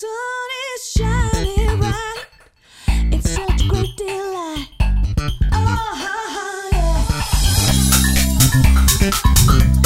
Sun is shining bright. It's such great delight. Oh, yeah.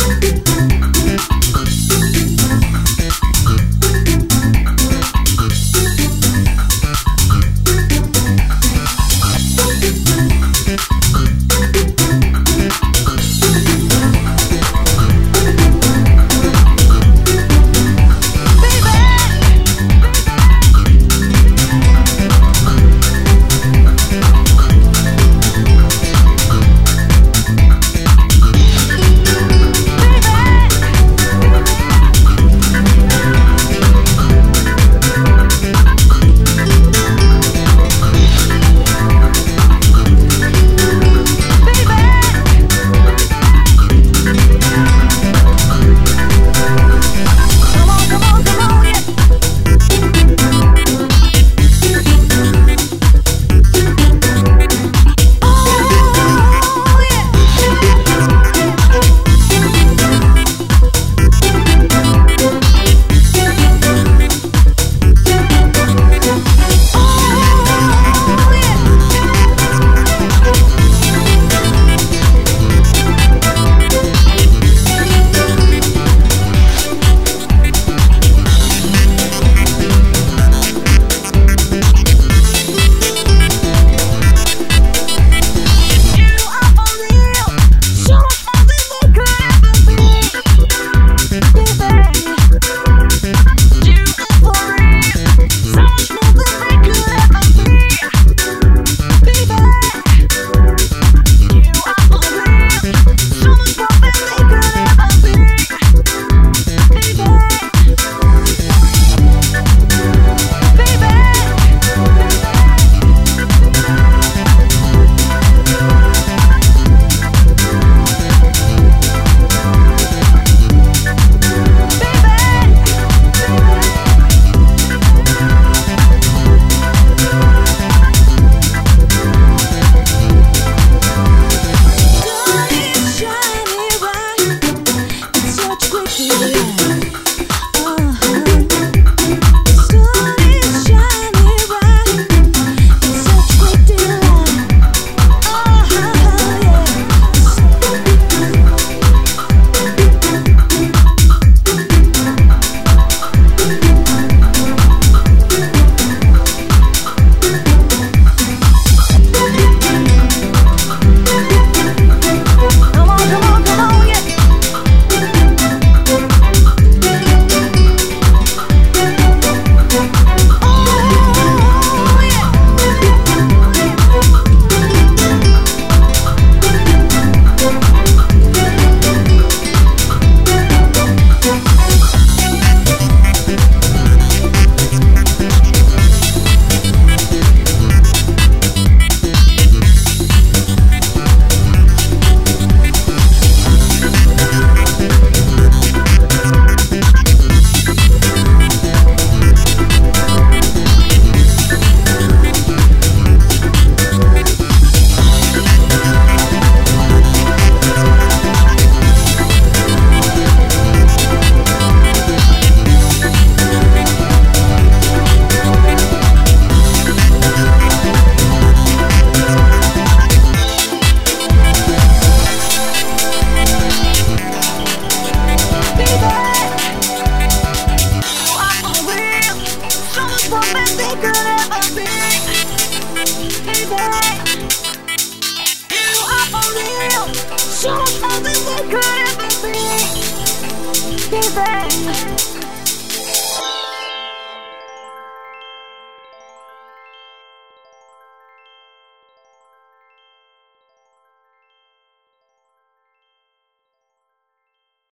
could